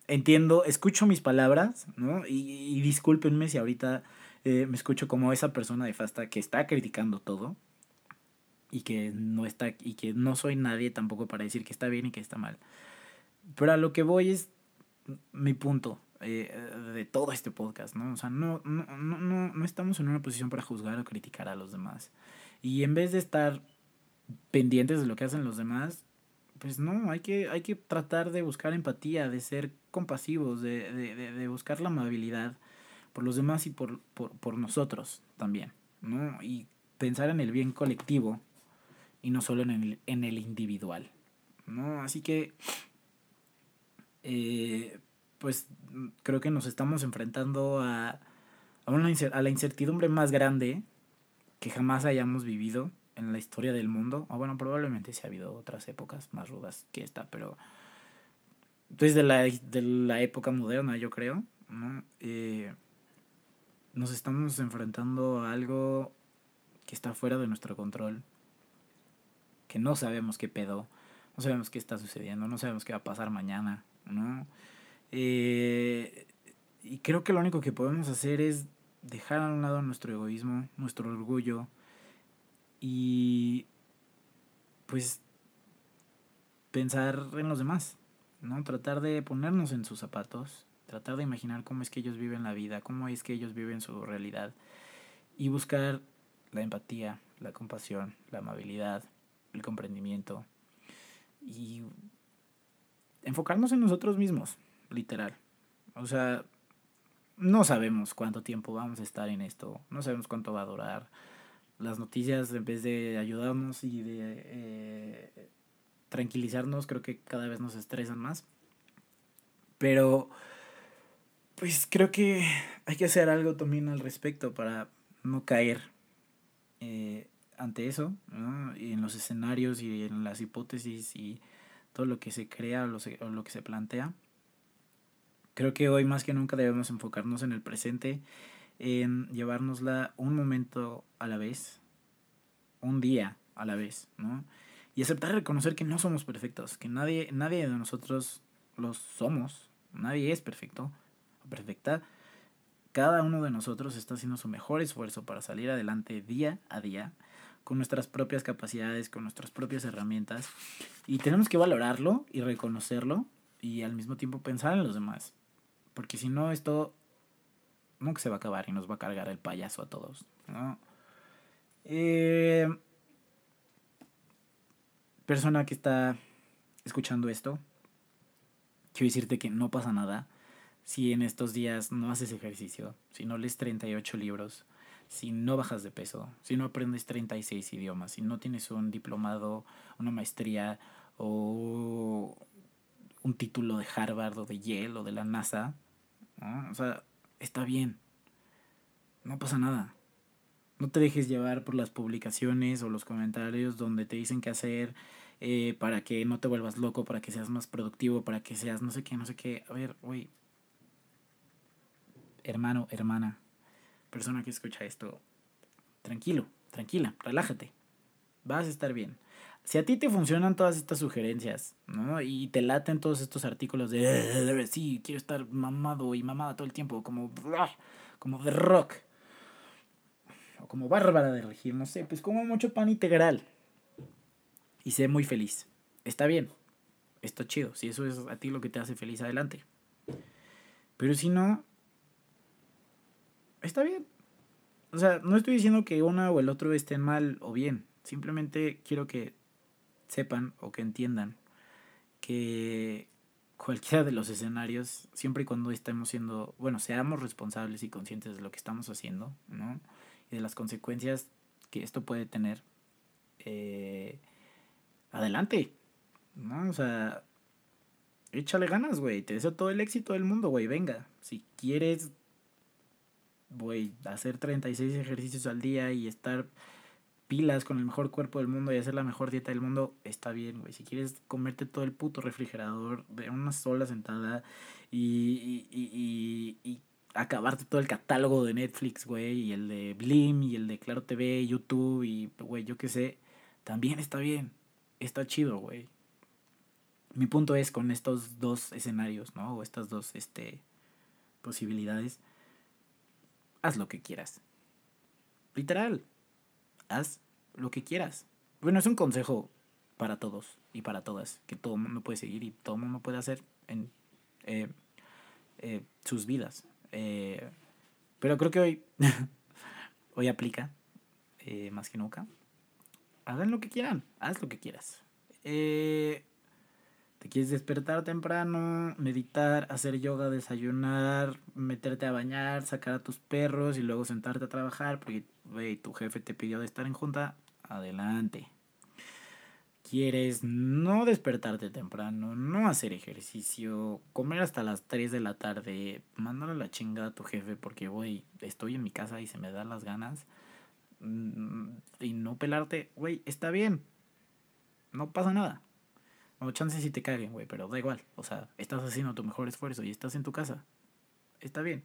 entiendo, escucho mis palabras, ¿no? Y, y discúlpenme si ahorita eh, me escucho como esa persona de Fasta que está criticando todo y que no está y que no soy nadie tampoco para decir que está bien y que está mal. Pero a lo que voy es mi punto. Eh, de todo este podcast, ¿no? O sea, no, no, no, no estamos en una posición para juzgar o criticar a los demás. Y en vez de estar pendientes de lo que hacen los demás, pues no, hay que, hay que tratar de buscar empatía, de ser compasivos, de, de, de, buscar la amabilidad por los demás y por, por, por nosotros también, ¿no? Y pensar en el bien colectivo y no solo en el, en el individual, ¿no? Así que, eh, pues creo que nos estamos enfrentando a, a, una, a la incertidumbre más grande que jamás hayamos vivido en la historia del mundo. O bueno, probablemente sí ha habido otras épocas más rudas que esta, pero desde la, de la época moderna, yo creo, ¿no? Eh, nos estamos enfrentando a algo que está fuera de nuestro control, que no sabemos qué pedo, no sabemos qué está sucediendo, no sabemos qué va a pasar mañana, ¿no? Eh, y creo que lo único que podemos hacer es dejar a un lado nuestro egoísmo, nuestro orgullo y pues pensar en los demás, ¿no? Tratar de ponernos en sus zapatos, tratar de imaginar cómo es que ellos viven la vida, cómo es que ellos viven su realidad y buscar la empatía, la compasión, la amabilidad, el comprendimiento y enfocarnos en nosotros mismos, literal. O sea, no sabemos cuánto tiempo vamos a estar en esto, no sabemos cuánto va a durar. Las noticias, en vez de ayudarnos y de eh, tranquilizarnos, creo que cada vez nos estresan más. Pero, pues creo que hay que hacer algo también al respecto para no caer eh, ante eso, y en los escenarios y en las hipótesis y todo lo que se crea o lo que se plantea. Creo que hoy más que nunca debemos enfocarnos en el presente, en llevárnosla un momento a la vez, un día a la vez, ¿no? Y aceptar reconocer que no somos perfectos, que nadie, nadie de nosotros los somos, nadie es perfecto o perfecta. Cada uno de nosotros está haciendo su mejor esfuerzo para salir adelante día a día, con nuestras propias capacidades, con nuestras propias herramientas. Y tenemos que valorarlo y reconocerlo y al mismo tiempo pensar en los demás. Porque si no, esto nunca se va a acabar y nos va a cargar el payaso a todos. ¿no? Eh, persona que está escuchando esto, quiero decirte que no pasa nada si en estos días no haces ejercicio, si no lees 38 libros, si no bajas de peso, si no aprendes 36 idiomas, si no tienes un diplomado, una maestría o un título de Harvard o de Yale o de la NASA, o sea, está bien. No pasa nada. No te dejes llevar por las publicaciones o los comentarios donde te dicen qué hacer eh, para que no te vuelvas loco, para que seas más productivo, para que seas no sé qué, no sé qué. A ver, güey. Hermano, hermana, persona que escucha esto, tranquilo, tranquila, relájate. Vas a estar bien si a ti te funcionan todas estas sugerencias, ¿no? Y te laten todos estos artículos de, sí, quiero estar mamado y mamada todo el tiempo, como, como de rock, o como bárbara de regir, no sé, pues como mucho pan integral. Y sé muy feliz. Está bien, está chido, si eso es a ti lo que te hace feliz, adelante. Pero si no, está bien. O sea, no estoy diciendo que una o el otro estén mal o bien. Simplemente quiero que sepan o que entiendan que cualquiera de los escenarios, siempre y cuando estemos siendo, bueno, seamos responsables y conscientes de lo que estamos haciendo, ¿no? Y de las consecuencias que esto puede tener, eh, adelante, ¿no? O sea, échale ganas, güey, te deseo todo el éxito del mundo, güey, venga, si quieres, güey, hacer 36 ejercicios al día y estar pilas con el mejor cuerpo del mundo y hacer la mejor dieta del mundo, está bien, güey. Si quieres comerte todo el puto refrigerador de una sola sentada y, y, y, acabarte todo el catálogo de Netflix, güey, y el de Blim, y el de Claro TV, YouTube, y, güey, yo qué sé, también está bien. Está chido, güey. Mi punto es con estos dos escenarios, ¿no? O estas dos, este, posibilidades. Haz lo que quieras. Literal haz lo que quieras. Bueno, es un consejo para todos y para todas, que todo el mundo puede seguir y todo el mundo puede hacer en eh, eh, sus vidas. Eh, pero creo que hoy, hoy aplica más que nunca. Hagan lo que quieran, haz lo que quieras. te quieres despertar temprano, meditar, hacer yoga, desayunar, meterte a bañar, sacar a tus perros y luego sentarte a trabajar porque tu jefe te pidió de estar en junta, adelante. Quieres no despertarte temprano, no hacer ejercicio, comer hasta las 3 de la tarde, mandarle la chingada a tu jefe porque, güey, estoy en mi casa y se me dan las ganas. Mm, y no pelarte, güey, está bien. No pasa nada. No, chances si te caguen, güey, pero da igual. O sea, estás haciendo tu mejor esfuerzo y estás en tu casa. Está bien.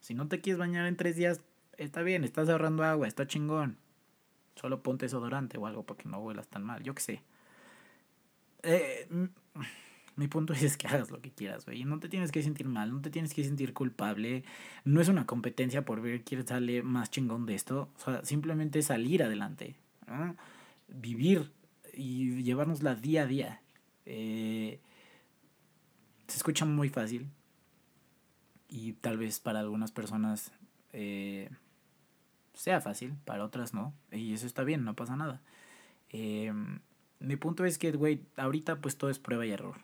Si no te quieres bañar en tres días, está bien, estás ahorrando agua, está chingón. Solo ponte desodorante o algo para que no huelas tan mal, yo qué sé. Eh, Mi punto es que hagas lo que quieras, güey. No te tienes que sentir mal, no te tienes que sentir culpable. No es una competencia por ver quién sale más chingón de esto. O sea, simplemente salir adelante. Vivir y llevárnosla día a día. Eh, se escucha muy fácil. Y tal vez para algunas personas eh, sea fácil, para otras no. Y eso está bien, no pasa nada. Eh, mi punto es que, güey, ahorita pues todo es prueba y error.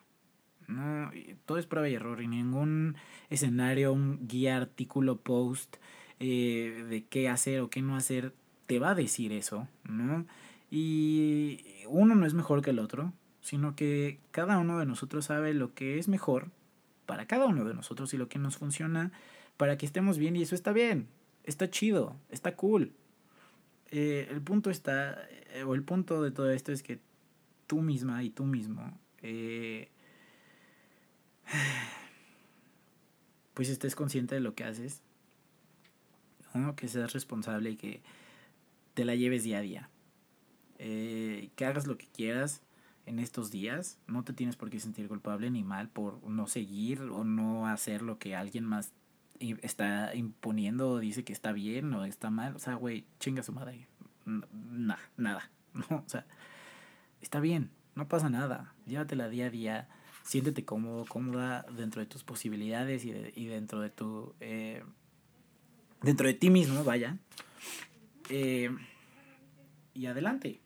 No, todo es prueba y error. Y ningún escenario, un guía, artículo, post eh, de qué hacer o qué no hacer te va a decir eso, ¿no? Y uno no es mejor que el otro, sino que cada uno de nosotros sabe lo que es mejor para cada uno de nosotros y lo que nos funciona para que estemos bien y eso está bien, está chido, está cool. Eh, el punto está, eh, o el punto de todo esto es que tú misma y tú mismo eh, pues estés consciente de lo que haces, que seas responsable y que te la lleves día a día. Que hagas lo que quieras en estos días, no te tienes por qué sentir culpable ni mal por no seguir o no hacer lo que alguien más está imponiendo dice que está bien o está mal. O sea, güey, chinga su madre. Nada, nada. No, o sea, está bien, no pasa nada. Llévatela día a día siéntete cómodo, cómoda dentro de tus posibilidades y, y dentro de tu... Eh, dentro de ti mismo, vaya. Eh, y adelante.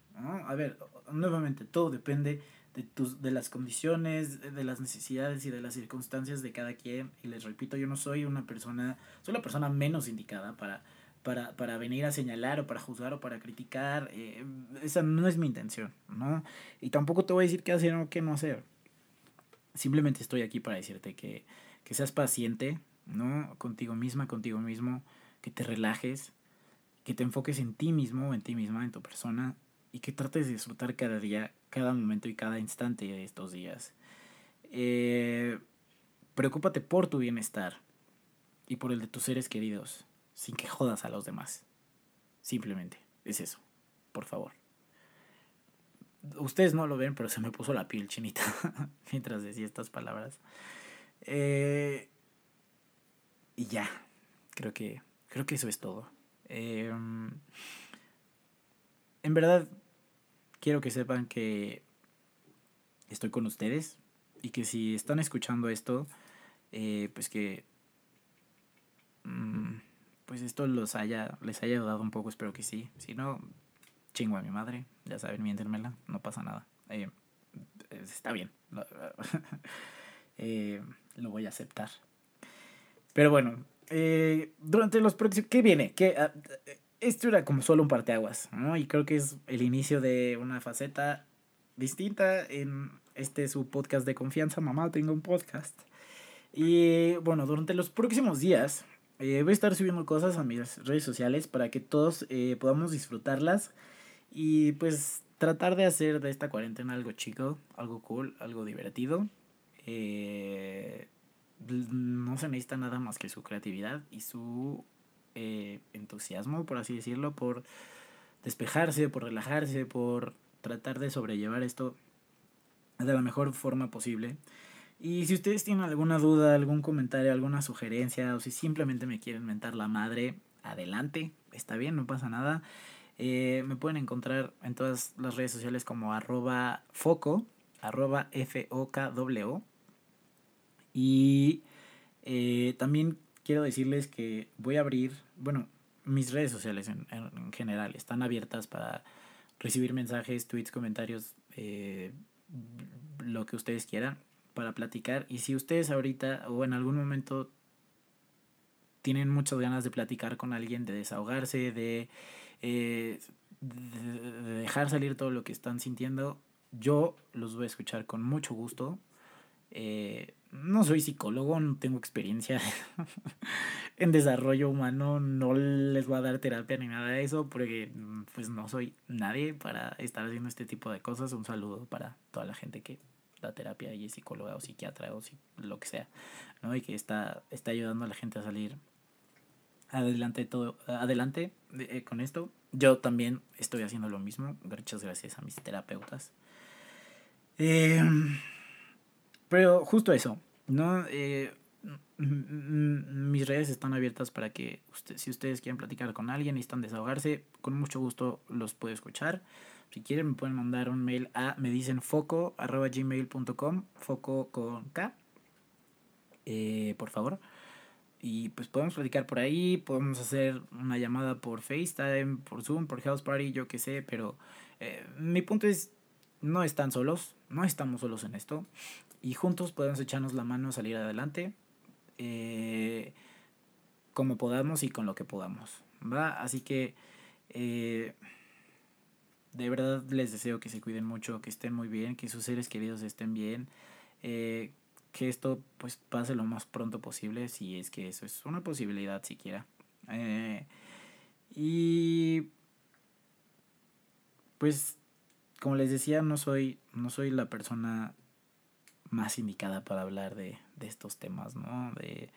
A ver, nuevamente, todo depende de, tus, de las condiciones, de las necesidades y de las circunstancias de cada quien. Y les repito, yo no soy una persona, soy la persona menos indicada para, para, para venir a señalar o para juzgar o para criticar. Eh, esa no es mi intención, ¿no? Y tampoco te voy a decir qué hacer o qué no hacer simplemente estoy aquí para decirte que, que seas paciente, ¿no? Contigo misma, contigo mismo, que te relajes, que te enfoques en ti mismo, en ti misma, en tu persona, y que trates de disfrutar cada día, cada momento y cada instante de estos días. Eh, preocúpate por tu bienestar y por el de tus seres queridos, sin que jodas a los demás. Simplemente, es eso, por favor. Ustedes no lo ven, pero se me puso la piel chinita mientras decía estas palabras. Eh, y ya, creo que, creo que eso es todo. Em, en verdad, quiero que sepan que estoy con ustedes y que si están escuchando esto, eh, pues que mm, pues esto los haya, les haya ayudado un poco, espero que sí. Si no, chingo a mi madre, ya saben, miéntenmela, no pasa nada. Eh, está bien, eh, lo voy a aceptar. Pero bueno, durante los próximos... ¿Qué viene? ¿Qué, ah, esto era como solo un parteaguas, ¿no? Y creo que es el inicio de una faceta distinta en este su podcast de confianza. Mamá, tengo un podcast. Y bueno, durante los próximos días voy a estar subiendo cosas a mis redes sociales para que todos podamos disfrutarlas y pues tratar de hacer de esta cuarentena algo chico, algo cool, algo divertido. Eh, no se necesita nada más que su creatividad y su eh, entusiasmo, por así decirlo, por despejarse, por relajarse, por tratar de sobrellevar esto de la mejor forma posible. Y si ustedes tienen alguna duda, algún comentario, alguna sugerencia, o si simplemente me quieren mentar la madre, adelante, está bien, no pasa nada. Eh, me pueden encontrar en todas las redes sociales como arroba foco, arroba F-O-K-W. Y eh, también quiero decirles que voy a abrir, bueno, mis redes sociales en, en general están abiertas para recibir mensajes, tweets, comentarios, eh, lo que ustedes quieran para platicar. Y si ustedes ahorita o en algún momento tienen muchas ganas de platicar con alguien, de desahogarse, de eh, de, dejar salir todo lo que están sintiendo, yo los voy a escuchar con mucho gusto. Eh, no soy psicólogo, no tengo experiencia en desarrollo humano, no les voy a dar terapia ni nada de eso, porque pues no soy nadie para estar haciendo este tipo de cosas. Un saludo para toda la gente que da terapia y es psicóloga o psiquiatra o lo que sea, ¿no? Y que está, está ayudando a la gente a salir adelante todo, adelante eh, con esto. Yo también estoy haciendo lo mismo. Muchas gracias a mis terapeutas. Em, pero justo eso, ¿no? Eh, mis redes están abiertas para que usted, si ustedes quieren platicar con alguien y están desahogarse, con mucho gusto los puedo escuchar. Si quieren me pueden mandar un mail a me dicen foco foco con K, eh, por favor. Y pues podemos platicar por ahí, podemos hacer una llamada por FaceTime, por Zoom, por House Party, yo qué sé, pero eh, mi punto es, no están solos, no estamos solos en esto, y juntos podemos echarnos la mano a salir adelante, eh, como podamos y con lo que podamos, ¿va? Así que, eh, de verdad les deseo que se cuiden mucho, que estén muy bien, que sus seres queridos estén bien, eh, que esto pues pase lo más pronto posible, si es que eso es una posibilidad siquiera. Y pues como les decía, no soy, no soy la persona más indicada para hablar de, de estos temas, ¿no? De,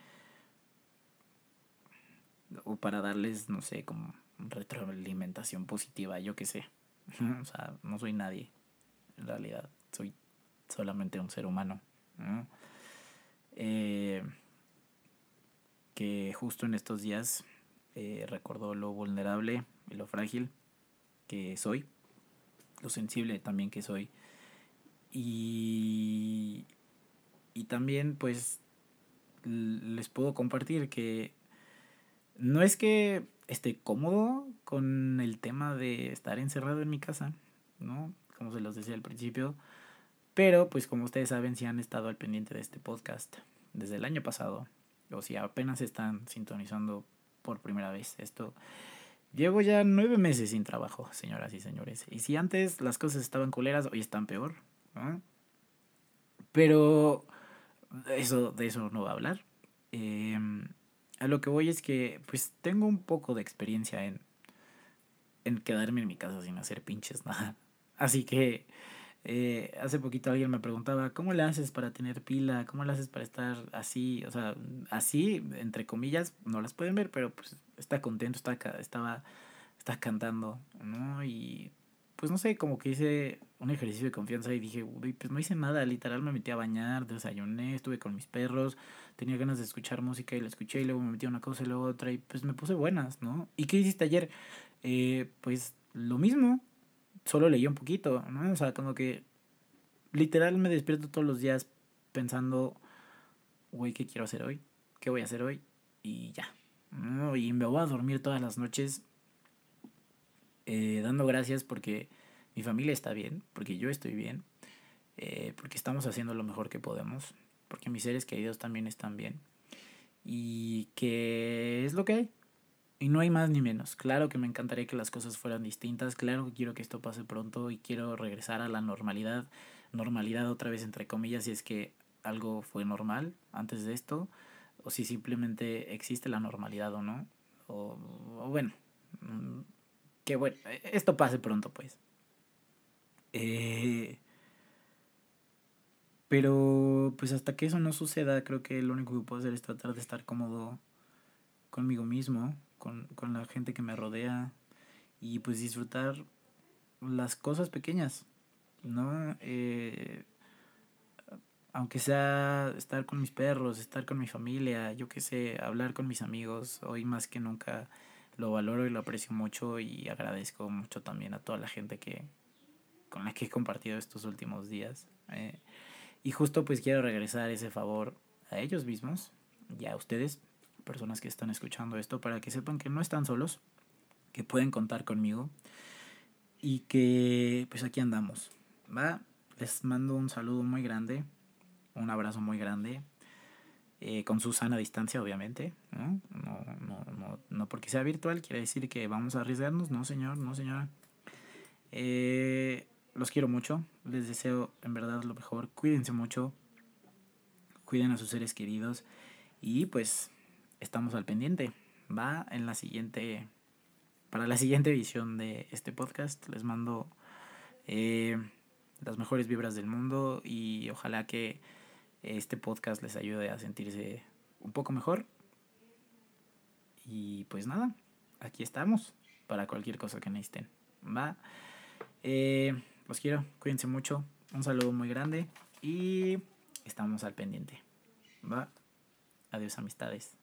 o para darles, no sé, como retroalimentación positiva, yo qué sé. o sea, no soy nadie, en realidad, soy solamente un ser humano. ¿no? Eh, que justo en estos días eh, recordó lo vulnerable y lo frágil que soy, lo sensible también que soy. Y, y también pues les puedo compartir que no es que esté cómodo con el tema de estar encerrado en mi casa, ¿no? Como se los decía al principio, pero pues como ustedes saben, si han estado al pendiente de este podcast desde el año pasado, o si apenas están sintonizando por primera vez esto, llevo ya nueve meses sin trabajo, señoras y señores. Y si antes las cosas estaban culeras, hoy están peor, ¿no? Pero eso, de eso no va a hablar. Em, a lo que voy es que pues tengo un poco de experiencia en, en quedarme en mi casa sin hacer pinches nada. Así que eh, hace poquito alguien me preguntaba, ¿cómo le haces para tener pila? ¿Cómo le haces para estar así? O sea, así, entre comillas, no las pueden ver, pero pues está contento, está, estaba, está cantando, ¿no? Y pues no sé, como que hice un ejercicio de confianza y dije, uy, pues no hice nada, literal me metí a bañar, desayuné, estuve con mis perros, tenía ganas de escuchar música y la escuché y luego me metí a una cosa y luego otra y pues me puse buenas, ¿no? ¿Y qué hiciste ayer? Eh, pues lo mismo, solo leí un poquito, ¿no? O sea, como que literal me despierto todos los días pensando, güey, ¿qué quiero hacer hoy? ¿Qué voy a hacer hoy? Y ya. ¿no? Y me voy a dormir todas las noches eh, dando gracias porque mi familia está bien, porque yo estoy bien, eh, porque estamos haciendo lo mejor que podemos, porque mis seres queridos también están bien. Y que es lo que hay. Y no hay más ni menos. Claro que me encantaría que las cosas fueran distintas. Claro que quiero que esto pase pronto y quiero regresar a la normalidad. Normalidad otra vez entre comillas si es que algo fue normal antes de esto. O si simplemente existe la normalidad o no. O, bueno. Mm, que bueno. Esto pase pronto pues. Eh, pero pues hasta que eso no suceda creo que lo único que puedo hacer es tratar de estar cómodo conmigo mismo con, con la gente que me rodea y pues disfrutar las cosas pequeñas, ¿no? Eh, aunque sea estar con mis perros, estar con mi familia, yo qué sé, hablar con mis amigos, hoy más que nunca lo valoro y lo aprecio mucho y agradezco mucho también a toda la gente que con la que he compartido estos últimos días. Eh, y justo pues quiero regresar ese favor a ellos mismos y a ustedes personas que están escuchando esto para que sepan que no están solos, que pueden contar conmigo y que pues aquí andamos. ¿va? Les mando un saludo muy grande, un abrazo muy grande, eh, con su sana distancia obviamente. ¿no? No, no, no, no porque sea virtual quiere decir que vamos a arriesgarnos, no señor, no señora. Eh, los quiero mucho, les deseo en verdad lo mejor, cuídense mucho, cuiden a sus seres queridos y pues estamos al pendiente. Va en la siguiente, para la siguiente edición de este podcast. Les mando eh, las mejores vibras del mundo y ojalá que este podcast les ayude a sentirse un poco mejor. Y pues nada, aquí estamos para cualquier cosa que necesiten. Va. Eh, los quiero, cuídense mucho. Un saludo muy grande y estamos al pendiente. ¿Va? Adiós amistades.